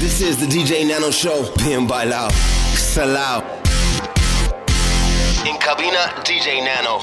This is the DJ Nano Show. Bien bailado. Salao. En cabina, DJ Nano.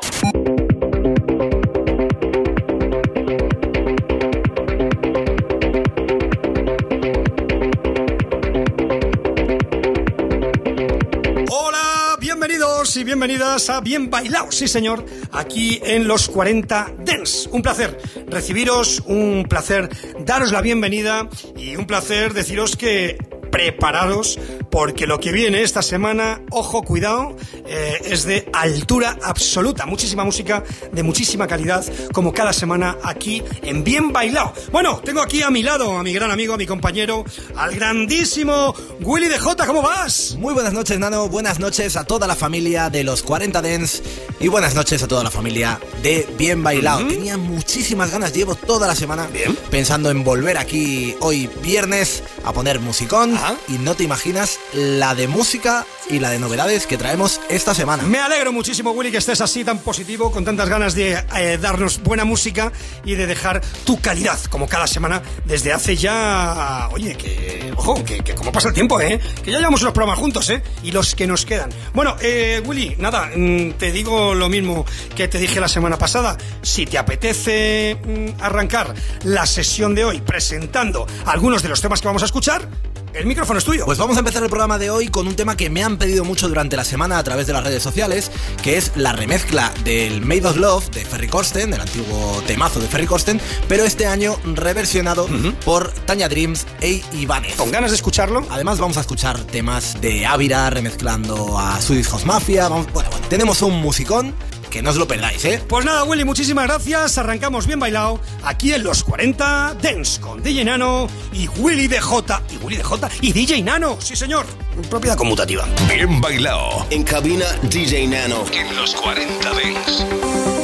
y bienvenidas a Bien Bailado, sí señor, aquí en los 40 Dance. Un placer recibiros, un placer daros la bienvenida y un placer deciros que preparados porque lo que viene esta semana, ojo, cuidado, eh, es de altura absoluta. Muchísima música de muchísima calidad, como cada semana aquí en Bien Bailado. Bueno, tengo aquí a mi lado a mi gran amigo, a mi compañero, al grandísimo Willy de J. ¿Cómo vas? Muy buenas noches, Nano. Buenas noches a toda la familia de los 40 Dens y buenas noches a toda la familia de Bien Bailado. Tenía muchísimas ganas, llevo toda la semana pensando en volver aquí hoy viernes a poner musicón y no te imaginas la de música y la de novedades que traemos esta semana. Me alegro muchísimo, Willy, que estés así tan positivo, con tantas ganas de eh, darnos buena música y de dejar tu calidad, como cada semana, desde hace ya. Oye, que. Ojo, que, que como pasa el tiempo, ¿eh? Que ya llevamos unos programas juntos, ¿eh? Y los que nos quedan. Bueno, eh, Willy, nada, mm, te digo lo mismo que te dije la semana pasada. Si te apetece mm, arrancar la sesión de hoy presentando algunos de los temas que vamos a escuchar, el micrófono es tuyo. Pues vamos a empezar el programa de hoy con un tema que me han pedido mucho durante la semana a través de las redes sociales, que es la remezcla del Made of Love de Ferry Corsten, del antiguo temazo de Ferry Corsten, pero este año reversionado por Tanya Dreams e Ibanez. ¿Con ganas de escucharlo? Además vamos a escuchar temas de Ávila remezclando a Swedish House Mafia. bueno, bueno, tenemos un musicón que no os lo perdáis, ¿eh? Pues nada, Willy, muchísimas gracias. Arrancamos bien bailado aquí en los 40 Dance con DJ Nano y Willy DJ. Y Willy DJ y DJ Nano, sí señor. Propiedad conmutativa. Bien bailado. En cabina DJ Nano. En los 40 Dance.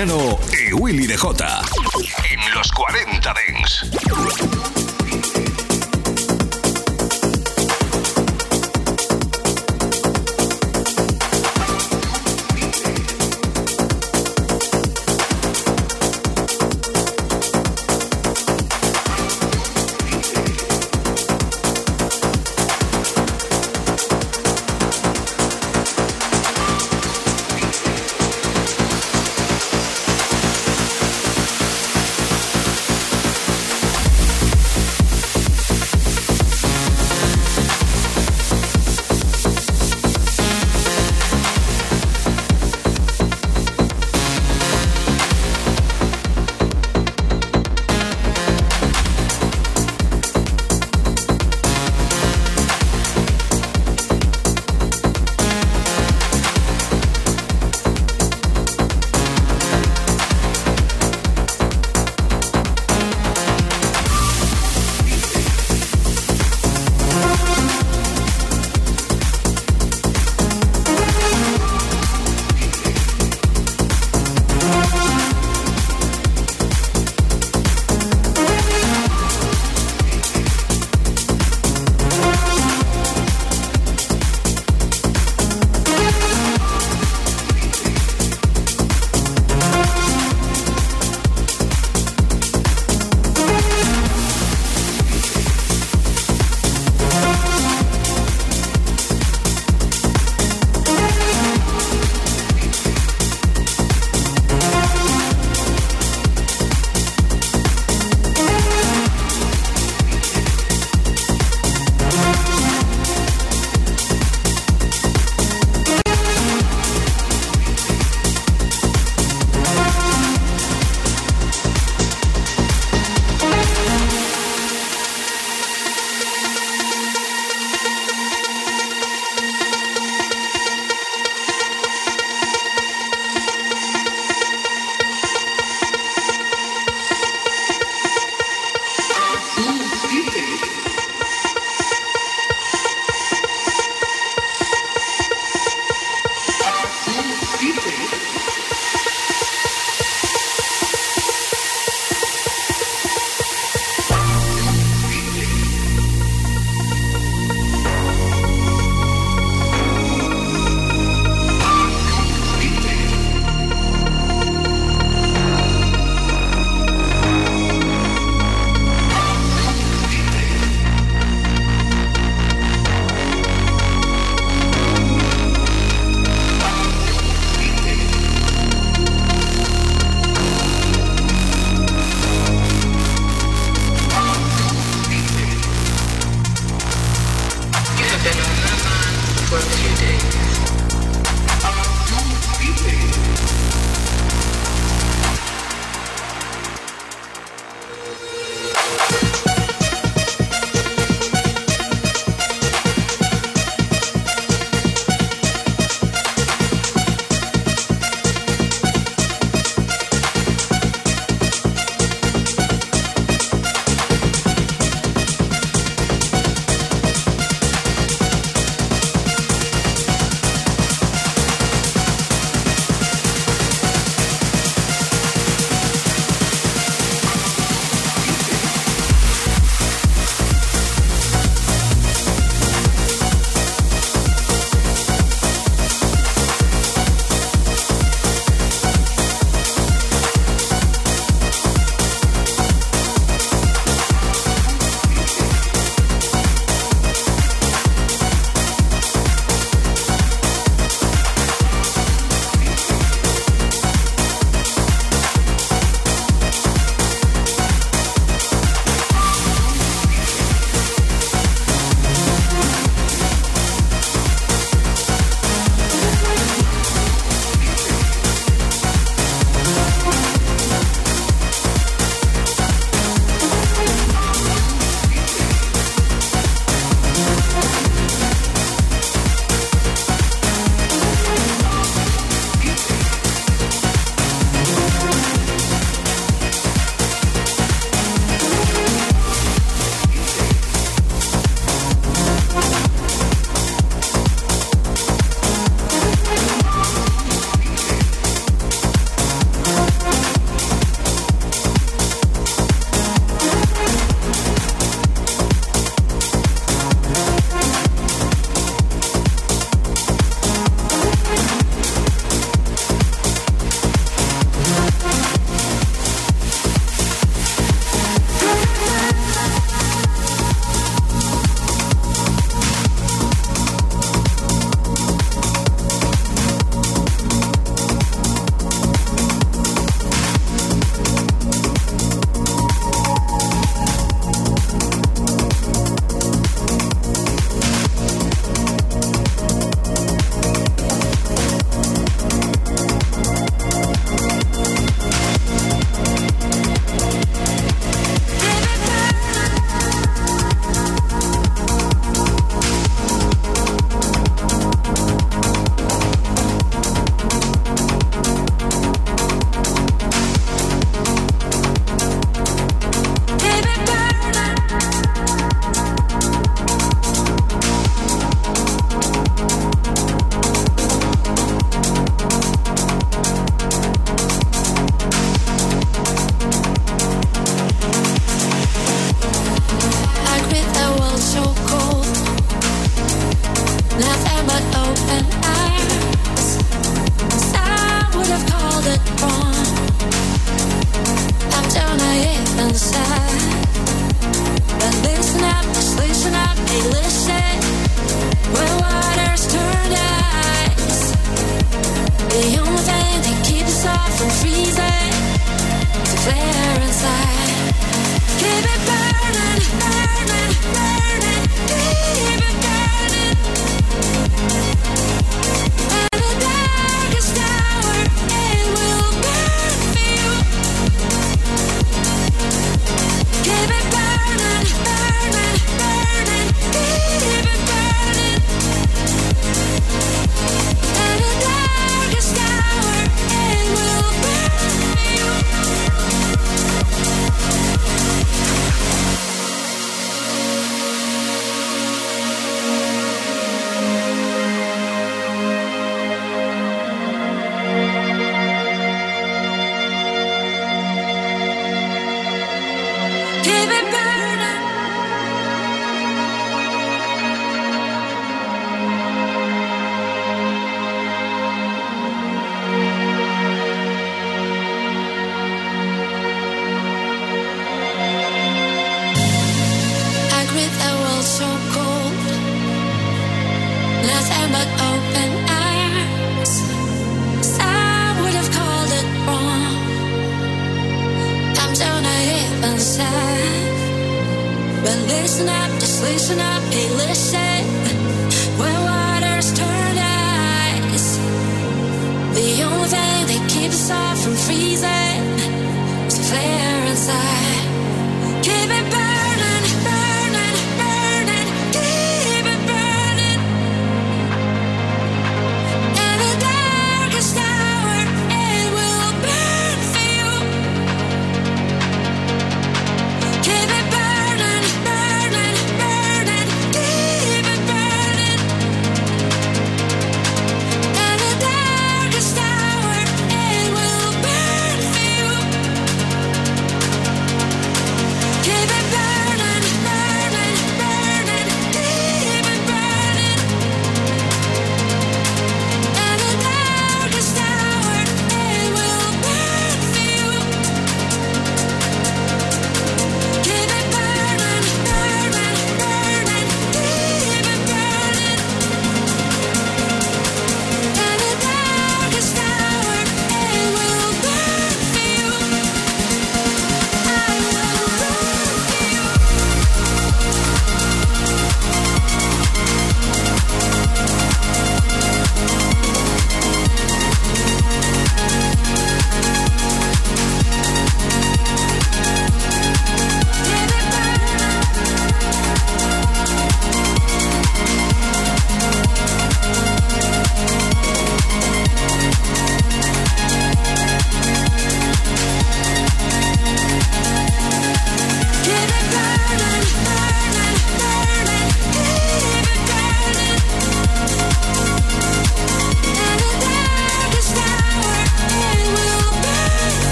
Nano y Willy DJ en los 40 Dents.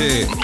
Bien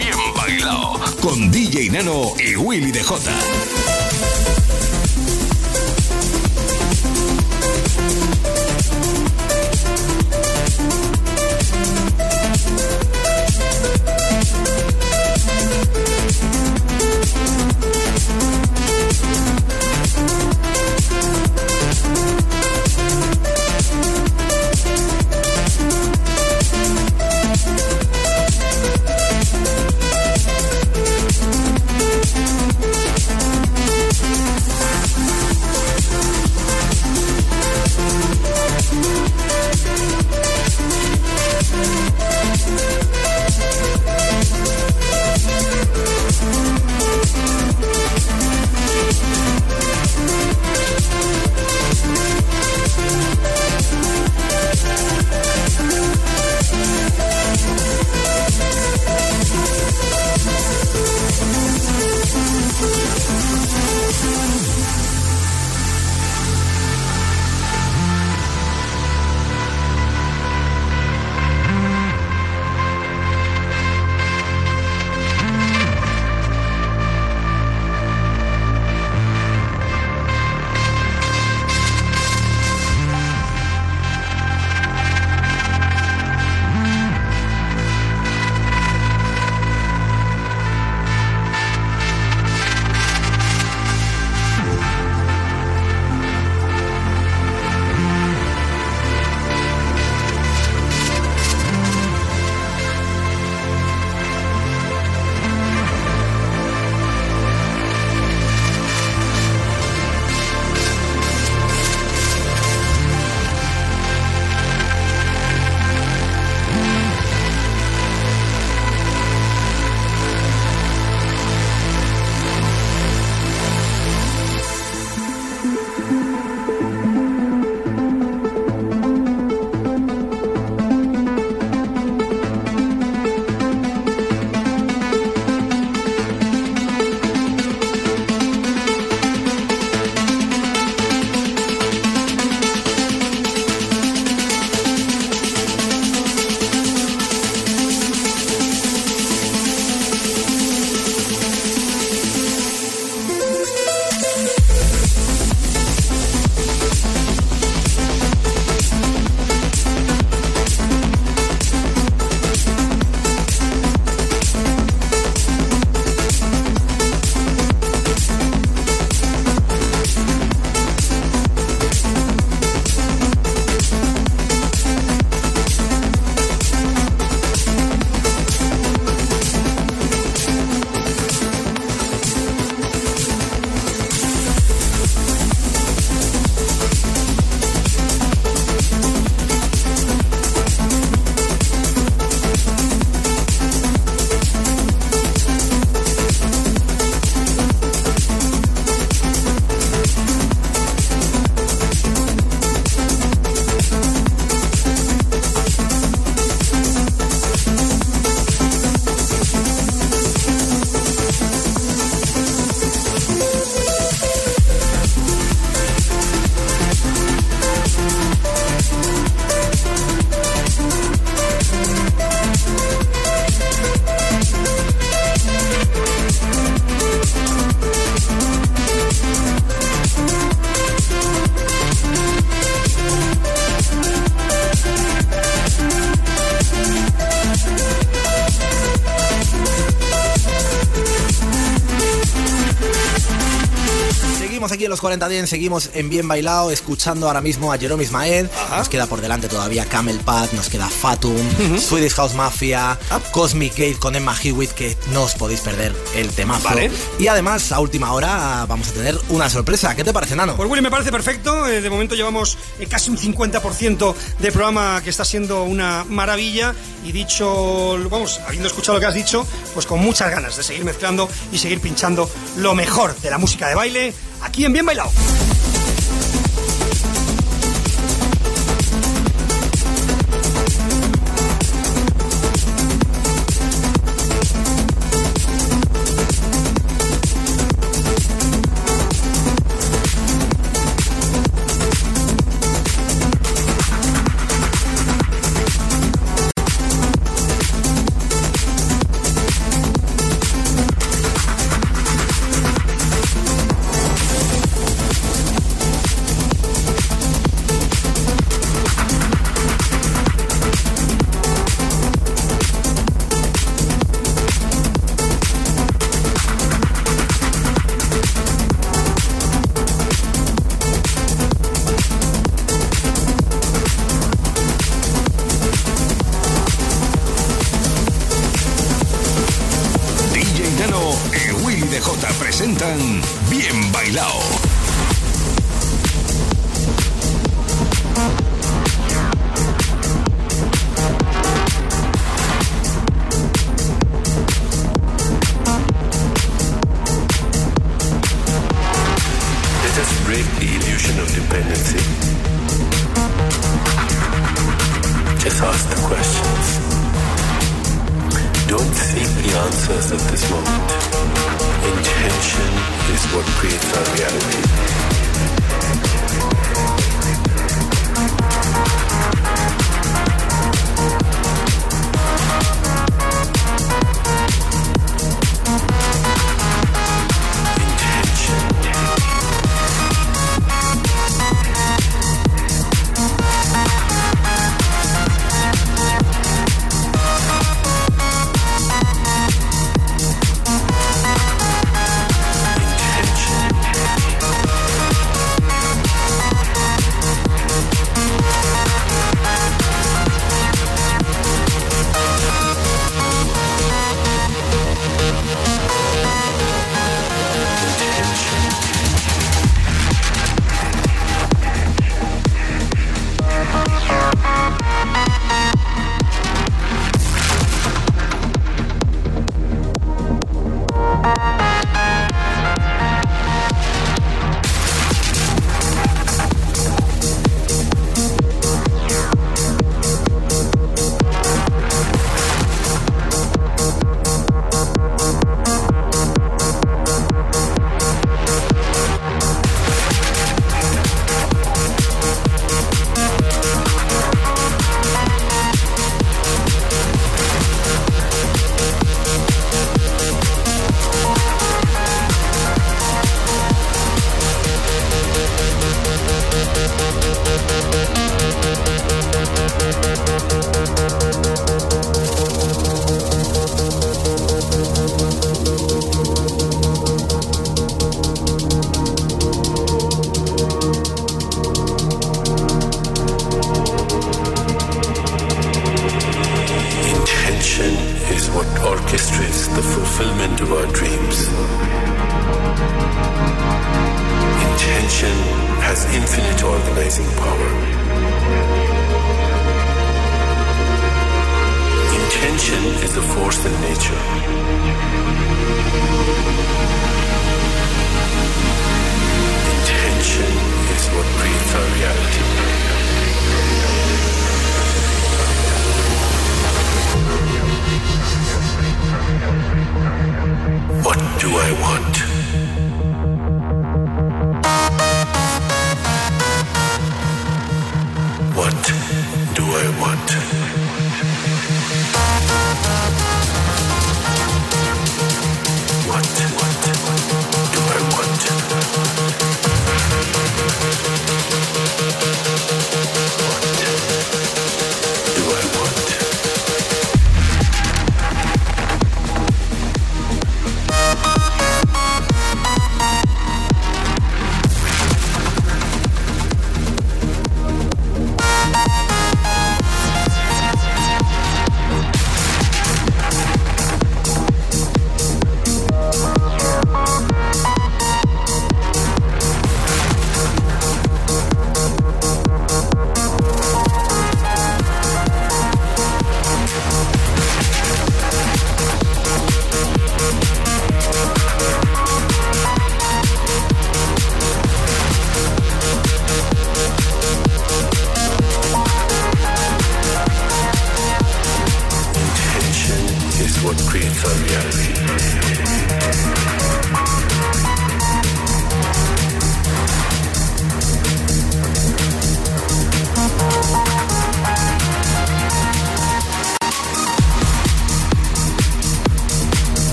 40 días, seguimos en Bien Bailado, escuchando ahora mismo a Jerome Ismael. Nos queda por delante todavía Camel Pad, nos queda Fatum, Swedish House Mafia, ah. Cosmic Gate con Emma Hewitt, que no os podéis perder el temazo. Y además, a última hora vamos a tener una sorpresa. ¿Qué te parece, Nano? Pues Willy, me parece perfecto. Eh, de momento llevamos eh, casi un 50% de programa que está siendo una maravilla. Y dicho, vamos, habiendo escuchado lo que has dicho, pues con muchas ganas de seguir mezclando y seguir pinchando lo mejor de la música de baile 也没卖了。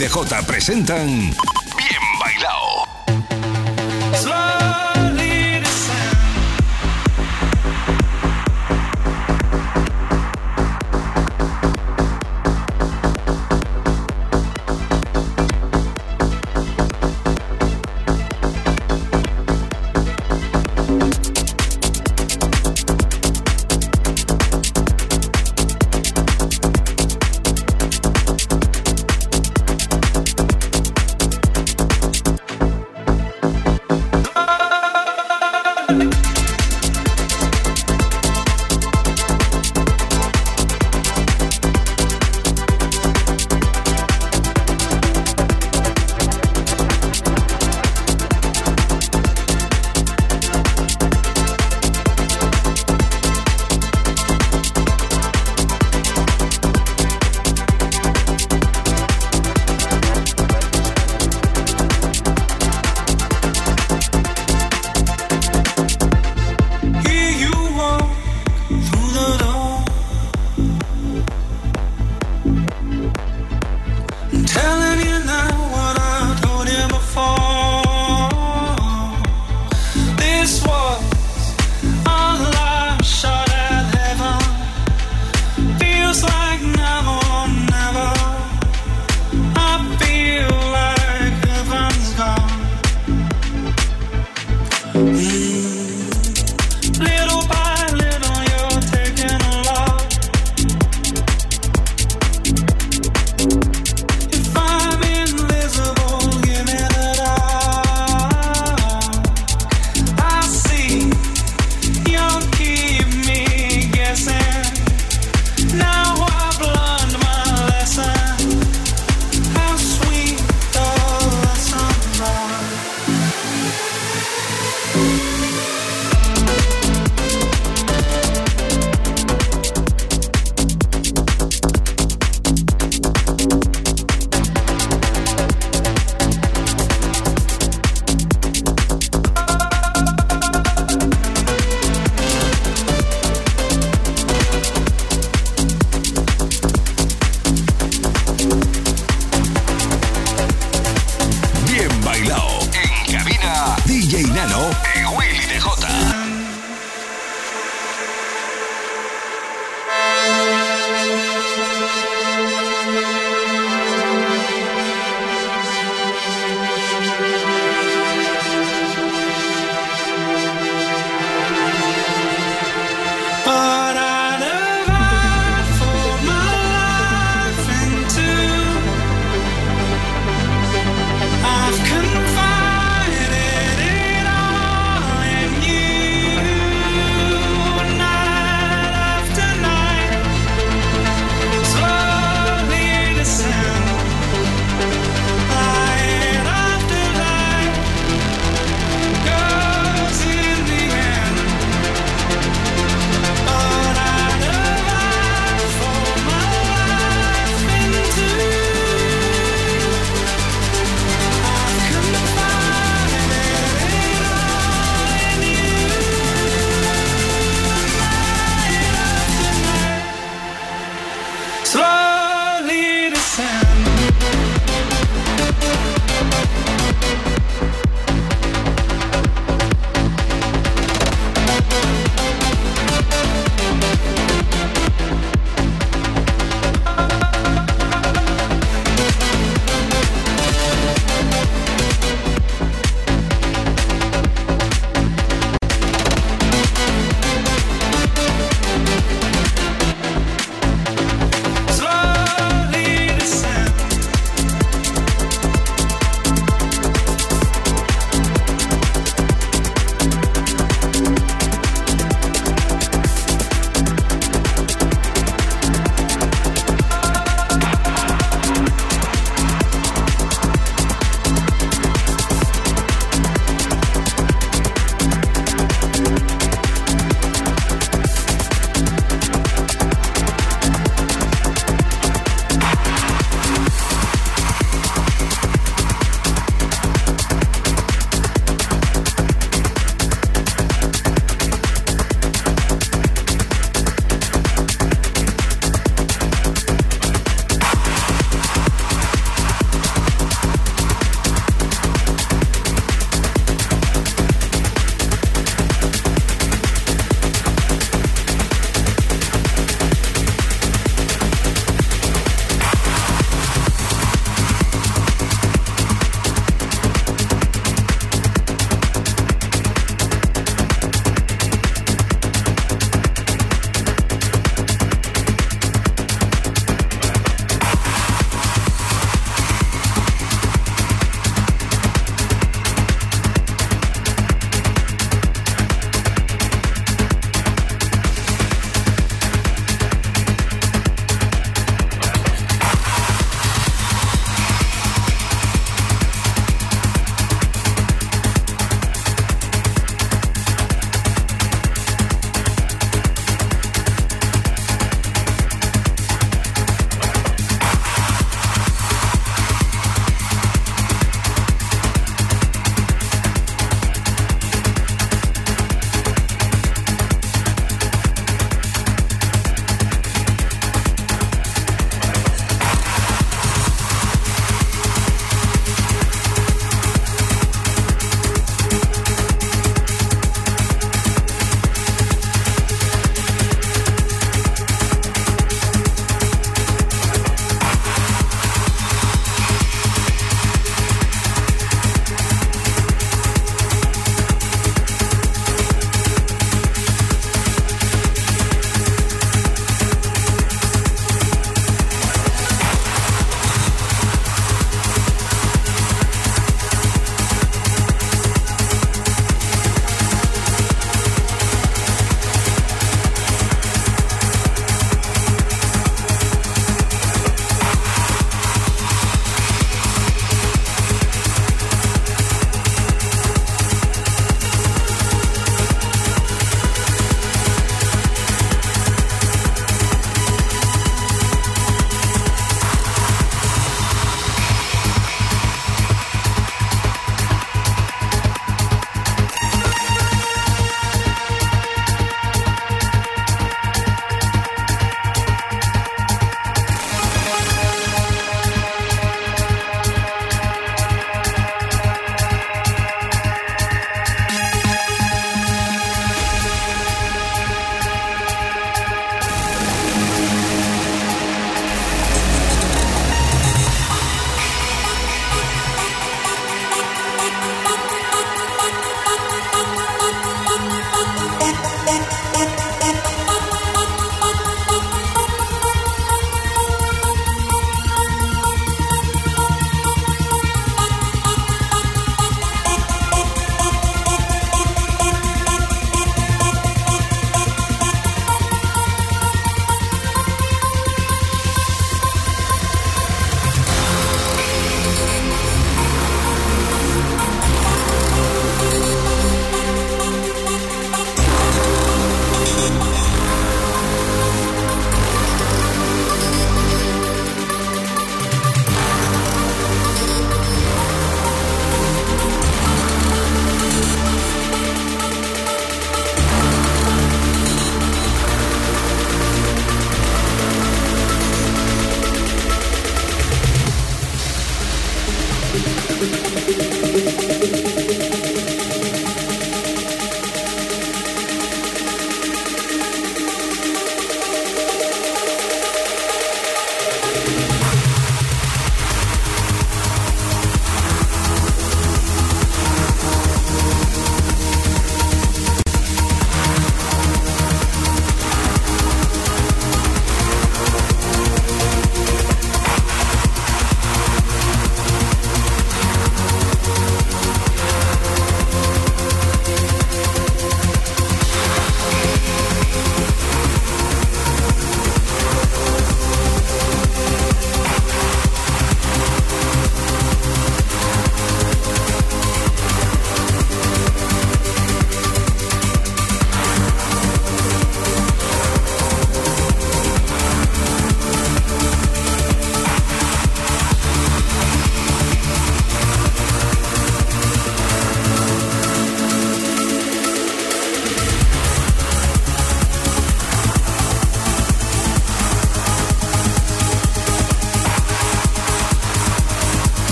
DJ presentan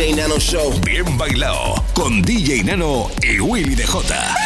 DJ Nano Show. Bien bailado con DJ Nano y Willy DJ.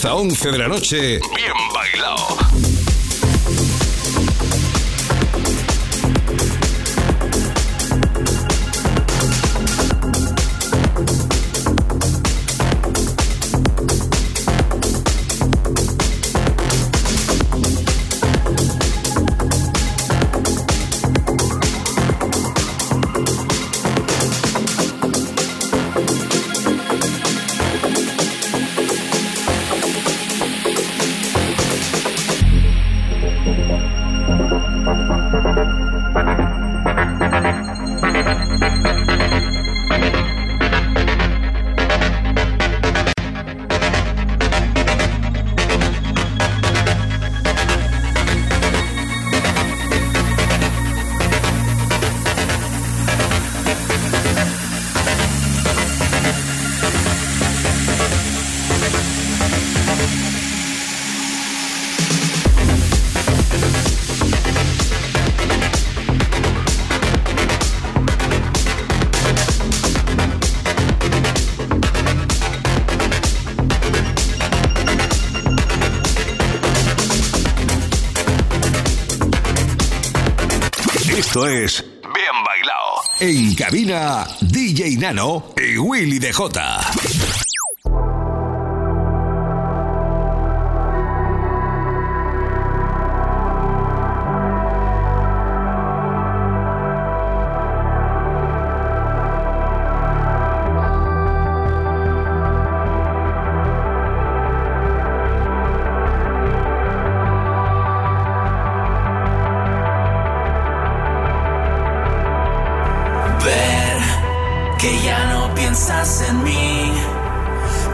10 a 11 de la noche, bien bailado. Es Bien Bailado. En cabina, DJ Nano y Willy DJ.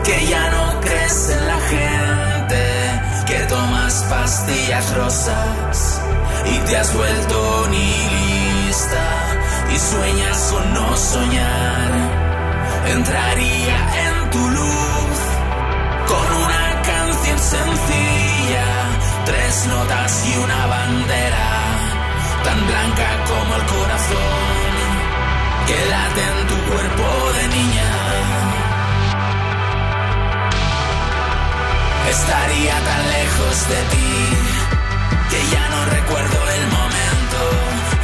Que ya no crees en la gente, que tomas pastillas rosas y te has vuelto nihilista y sueñas con no soñar. Entraría en tu luz con una canción sencilla, tres notas y una bandera tan blanca como el corazón que late en tu cuerpo de niña. Estaría tan lejos de ti que ya no recuerdo el momento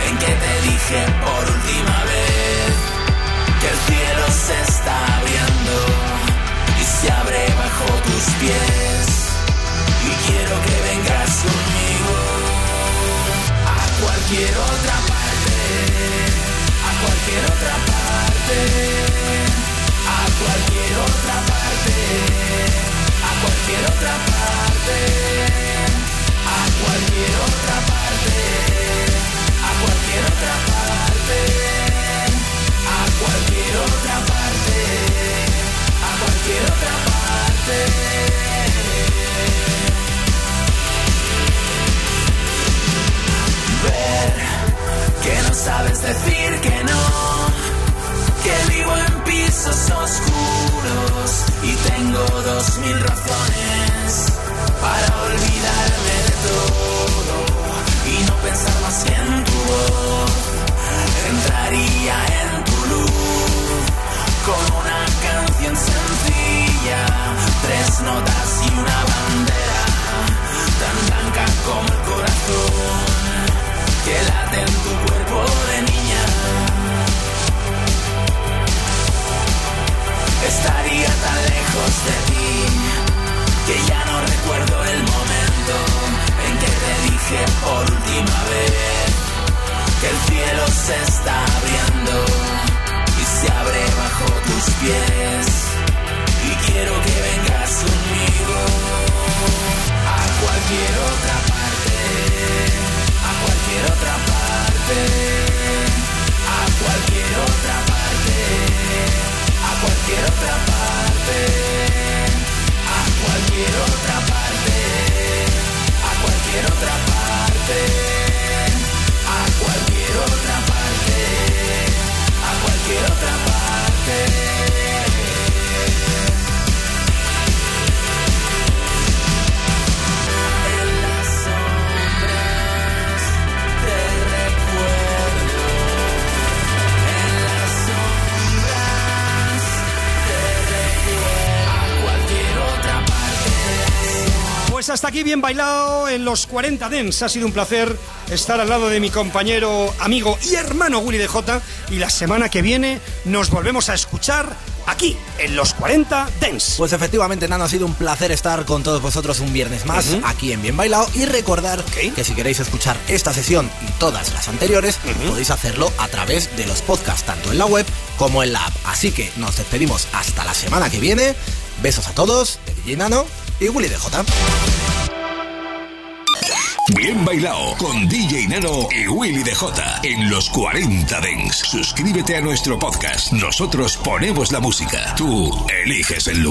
en que te dije por última vez que el cielo se está abriendo y se abre bajo tus pies. Y quiero que vengas conmigo a cualquier otra parte a cualquier otra parte, a cualquier otra parte, cualquier otra parte, a cualquier otra parte, a cualquier otra parte, a cualquier otra parte, a cualquier otra parte. Ver que no sabes decir que no, que vivo en pisos oscuros y tengo dos mil razones para olvidarme de todo y no pensar más en tu voz. Entraría en tu luz con una canción sencilla, tres notas y una bandera tan blanca como el corazón que late en los 40 Dens. Ha sido un placer estar al lado de mi compañero, amigo y hermano Willy de J. Y la semana que viene nos volvemos a escuchar aquí en los 40 Dens. Pues efectivamente, Nano, ha sido un placer estar con todos vosotros un viernes más aquí en Bien Bailado y recordar que si queréis escuchar esta sesión y todas las anteriores, podéis hacerlo a través de los podcasts, tanto en la web como en la app. Así que nos despedimos hasta la semana que viene. Besos a todos, de DJ Nano y Willy DJ. Bien bailado con DJ Nano y Willy DJ en los 40 Dens. Suscríbete a nuestro podcast. Nosotros ponemos la música. Tú eliges el lugar.